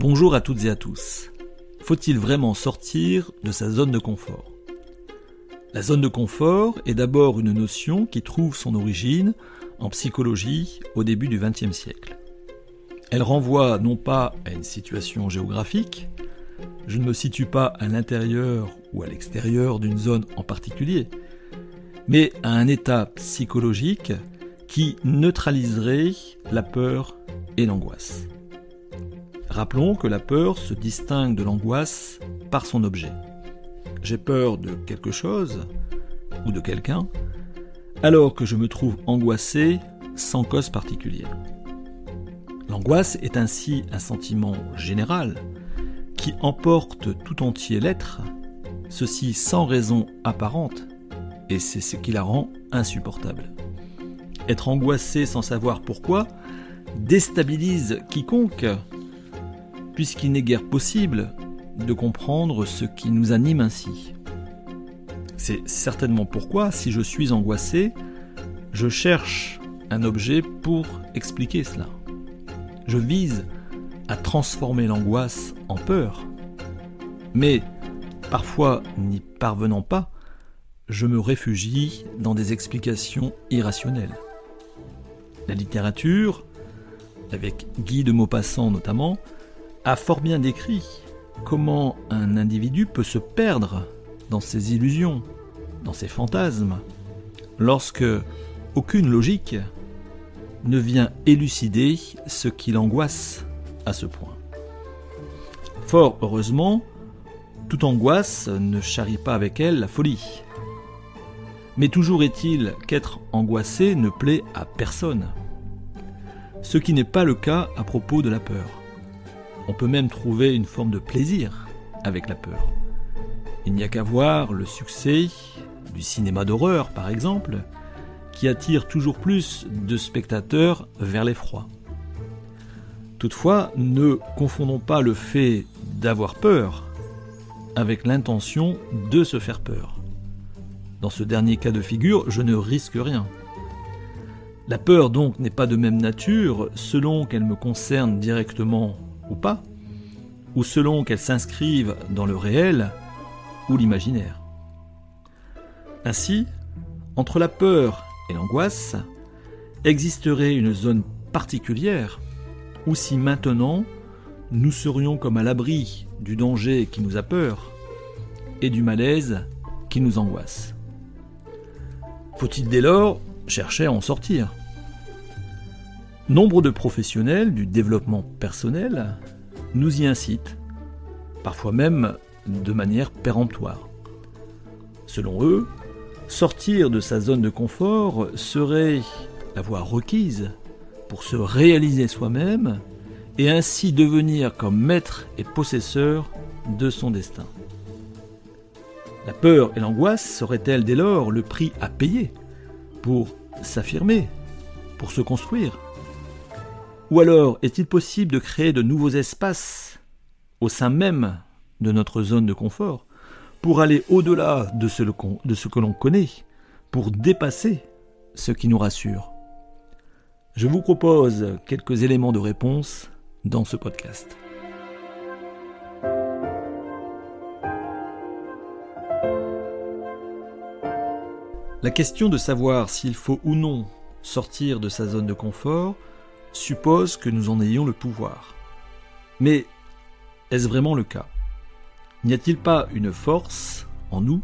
Bonjour à toutes et à tous. Faut-il vraiment sortir de sa zone de confort? La zone de confort est d'abord une notion qui trouve son origine en psychologie au début du XXe siècle. Elle renvoie non pas à une situation géographique, je ne me situe pas à l'intérieur ou à l'extérieur d'une zone en particulier, mais à un état psychologique qui neutraliserait la peur et l'angoisse. Rappelons que la peur se distingue de l'angoisse par son objet. J'ai peur de quelque chose ou de quelqu'un, alors que je me trouve angoissé sans cause particulière. L'angoisse est ainsi un sentiment général qui emporte tout entier l'être, ceci sans raison apparente, et c'est ce qui la rend insupportable. Être angoissé sans savoir pourquoi déstabilise quiconque, puisqu'il n'est guère possible de comprendre ce qui nous anime ainsi. C'est certainement pourquoi, si je suis angoissé, je cherche un objet pour expliquer cela. Je vise à transformer l'angoisse en peur. Mais, parfois n'y parvenant pas, je me réfugie dans des explications irrationnelles. La littérature, avec Guy de Maupassant notamment, a fort bien décrit comment un individu peut se perdre dans ses illusions, dans ses fantasmes, lorsque aucune logique ne vient élucider ce qui l'angoisse à ce point. Fort heureusement, toute angoisse ne charrie pas avec elle la folie. Mais toujours est-il qu'être angoissé ne plaît à personne. Ce qui n'est pas le cas à propos de la peur. On peut même trouver une forme de plaisir avec la peur. Il n'y a qu'à voir le succès du cinéma d'horreur, par exemple, qui attire toujours plus de spectateurs vers l'effroi. Toutefois, ne confondons pas le fait d'avoir peur avec l'intention de se faire peur. Dans ce dernier cas de figure, je ne risque rien. La peur donc n'est pas de même nature selon qu'elle me concerne directement ou pas, ou selon qu'elle s'inscrive dans le réel ou l'imaginaire. Ainsi, entre la peur et l'angoisse, existerait une zone particulière où si maintenant nous serions comme à l'abri du danger qui nous a peur et du malaise qui nous angoisse. Faut-il dès lors chercher à en sortir? Nombre de professionnels du développement personnel nous y incitent, parfois même de manière péremptoire. Selon eux, sortir de sa zone de confort serait la voie requise pour se réaliser soi-même et ainsi devenir comme maître et possesseur de son destin. La peur et l'angoisse seraient-elles dès lors le prix à payer pour s'affirmer, pour se construire? Ou alors est-il possible de créer de nouveaux espaces au sein même de notre zone de confort pour aller au-delà de ce, que l'on connaît, pour dépasser ce qui nous rassure? Je vous propose quelques éléments de réponse dans ce podcast. La question de savoir s'il faut ou non sortir de sa zone de confort suppose que nous en ayons le pouvoir. Mais est-ce vraiment le cas? N'y a-t-il pas une force en nous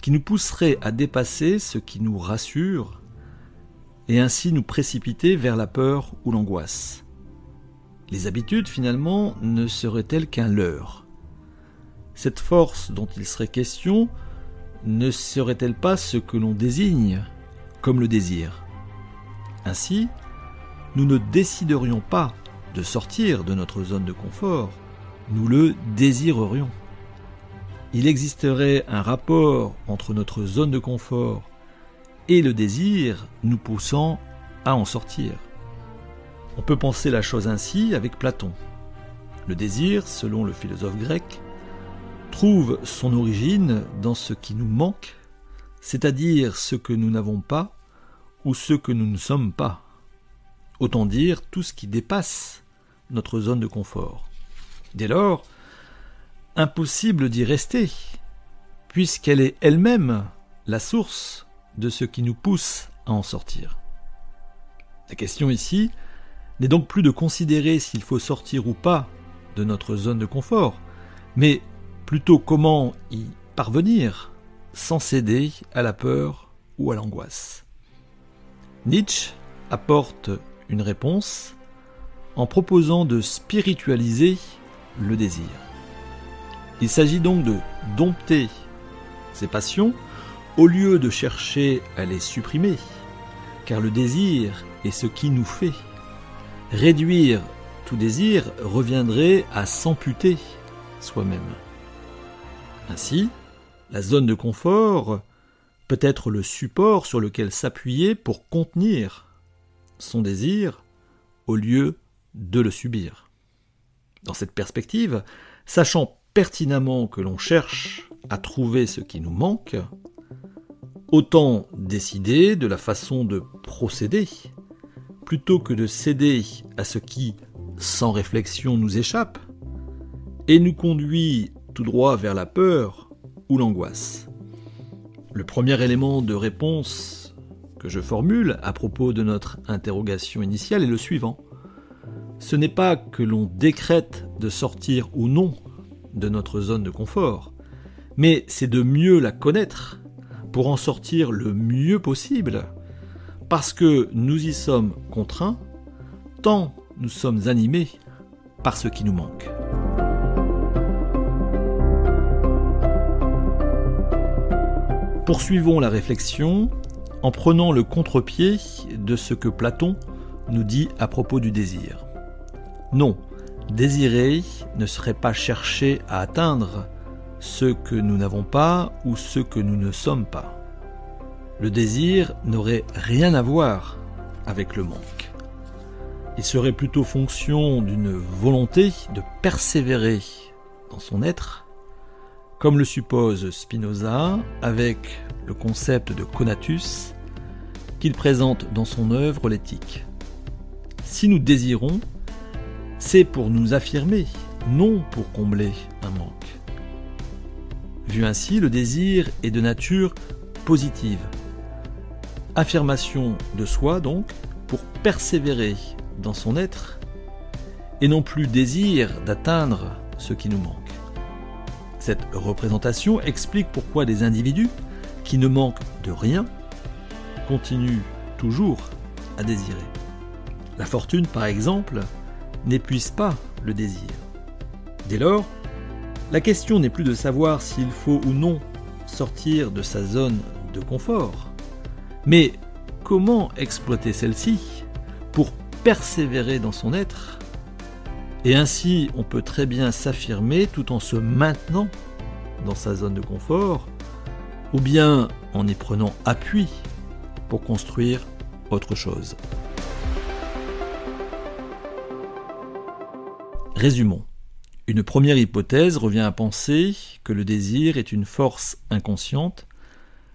qui nous pousserait à dépasser ce qui nous rassure et ainsi nous précipiter vers la peur ou l'angoisse? Les habitudes finalement ne seraient-elles qu'un leurre? Cette force dont il serait question ne serait-elle pas ce que l'on désigne comme le désir? Ainsi, nous ne déciderions pas de sortir de notre zone de confort, nous le désirerions. Il existerait un rapport entre notre zone de confort et le désir nous poussant à en sortir. On peut penser la chose ainsi avec Platon. Le désir, selon le philosophe grec, trouve son origine dans ce qui nous manque, c'est-à-dire ce que nous n'avons pas ou ce que nous ne sommes pas. Autant dire tout ce qui dépasse notre zone de confort. Dès lors, impossible d'y rester, puisqu'elle est elle-même la source de ce qui nous pousse à en sortir. La question ici n'est donc plus de considérer s'il faut sortir ou pas de notre zone de confort, mais plutôt comment y parvenir sans céder à la peur ou à l'angoisse. Nietzsche apporte une réponse en proposant de spiritualiser le désir. Il s'agit donc de dompter ces passions au lieu de chercher à les supprimer, car le désir est ce qui nous fait. Réduire tout désir reviendrait à s'amputer soi-même. Ainsi, la zone de confort peut être le support sur lequel s'appuyer pour contenir son désir au lieu de le subir. Dans cette perspective, sachant pertinemment que l'on cherche à trouver ce qui nous manque, autant décider de la façon de procéder, plutôt que de céder à ce qui, sans réflexion, nous échappe, et nous conduit tout droit vers la peur ou l'angoisse. Le premier élément de réponse que je formule à propos de notre interrogation initiale est le suivant. Ce n'est pas que l'on décrète de sortir ou non de notre zone de confort, mais c'est de mieux la connaître pour en sortir le mieux possible, parce que nous y sommes contraints, tant nous sommes animés par ce qui nous manque. Poursuivons la réflexion en prenant le contre-pied de ce que Platon nous dit à propos du désir. Non, désirer ne serait pas chercher à atteindre ce que nous n'avons pas ou ce que nous ne sommes pas. Le désir n'aurait rien à voir avec le manque. Il serait plutôt fonction d'une volonté de persévérer dans son être comme le suppose Spinoza avec le concept de conatus qu'il présente dans son œuvre l'éthique. Si nous désirons, c'est pour nous affirmer, non pour combler un manque. Vu ainsi, le désir est de nature positive. Affirmation de soi donc pour persévérer dans son être et non plus désir d'atteindre ce qui nous manque. Cette représentation explique pourquoi des individus qui ne manquent de rien continuent toujours à désirer. La fortune, par exemple, n'épuise pas le désir. Dès lors, la question n'est plus de savoir s'il faut ou non sortir de sa zone de confort, mais comment exploiter celle-ci pour persévérer dans son être et ainsi, on peut très bien s'affirmer tout en se maintenant dans sa zone de confort, ou bien en y prenant appui pour construire autre chose. Résumons. Une première hypothèse revient à penser que le désir est une force inconsciente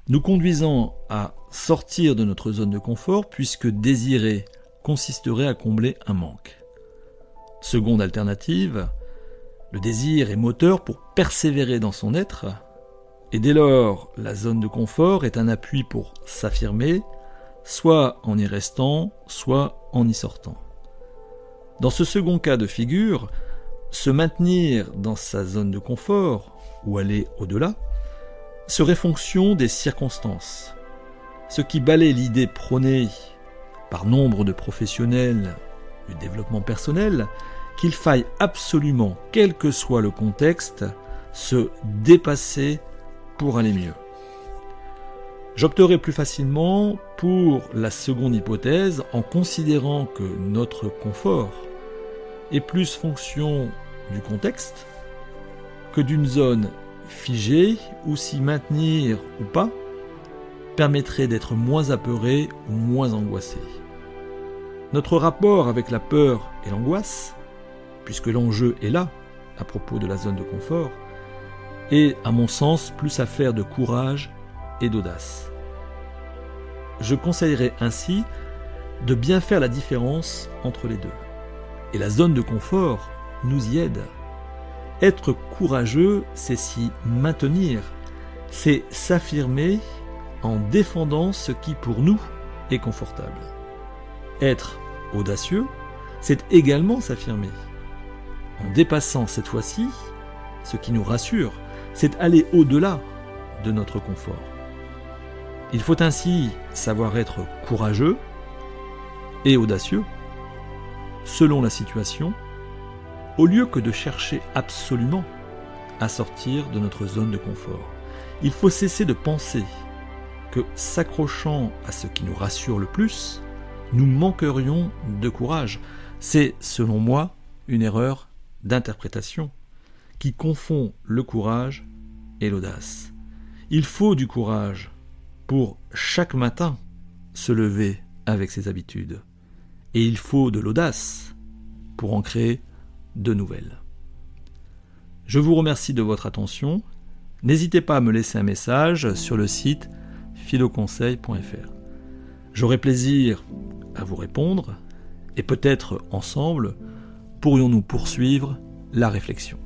nous conduisant à sortir de notre zone de confort puisque désirer consisterait à combler un manque. Seconde alternative, le désir est moteur pour persévérer dans son être, et dès lors la zone de confort est un appui pour s'affirmer, soit en y restant, soit en y sortant. Dans ce second cas de figure, se maintenir dans sa zone de confort, ou aller au-delà, serait fonction des circonstances, ce qui balaie l'idée prônée par nombre de professionnels du développement personnel qu'il faille absolument, quel que soit le contexte, se dépasser aller mieux. J'opterai plus facilement pour la seconde hypothèse en considérant que notre confort est plus fonction du contexte que d'une zone figée où s'y maintenir ou pas permettrait d'être moins apeuré ou moins angoissé. Notre rapport avec la peur et l'angoisse, puisque l'enjeu est là, à propos de la zone de confort, est, à mon sens, plus affaire de courage et d'audace. Je conseillerais ainsi de bien faire la différence entre les deux. Et la zone de confort nous y aide. Être courageux, c'est s'y maintenir, c'est s'affirmer en défendant ce qui pour nous est confortable. Être audacieux, c'est également s'affirmer. En dépassant cette fois-ci ce qui nous rassure, c'est aller au-delà de notre confort. Il faut ainsi savoir être courageux et audacieux selon la situation, au lieu que de chercher absolument à sortir de notre zone de confort. Il faut cesser de penser que s'accrochant à ce qui nous rassure le plus, nous manquerions de courage. C'est, selon moi, une erreur d'interprétation qui confond le courage et l'audace. Il faut du courage pour chaque matin se lever avec ses habitudes. Et il faut de l'audace pour en créer de nouvelles. Je vous remercie de votre attention. N'hésitez pas à me laisser un message sur le site philoconseil.fr. J'aurai plaisir à vous répondre et peut-être ensemble pourrions-nous poursuivre la réflexion.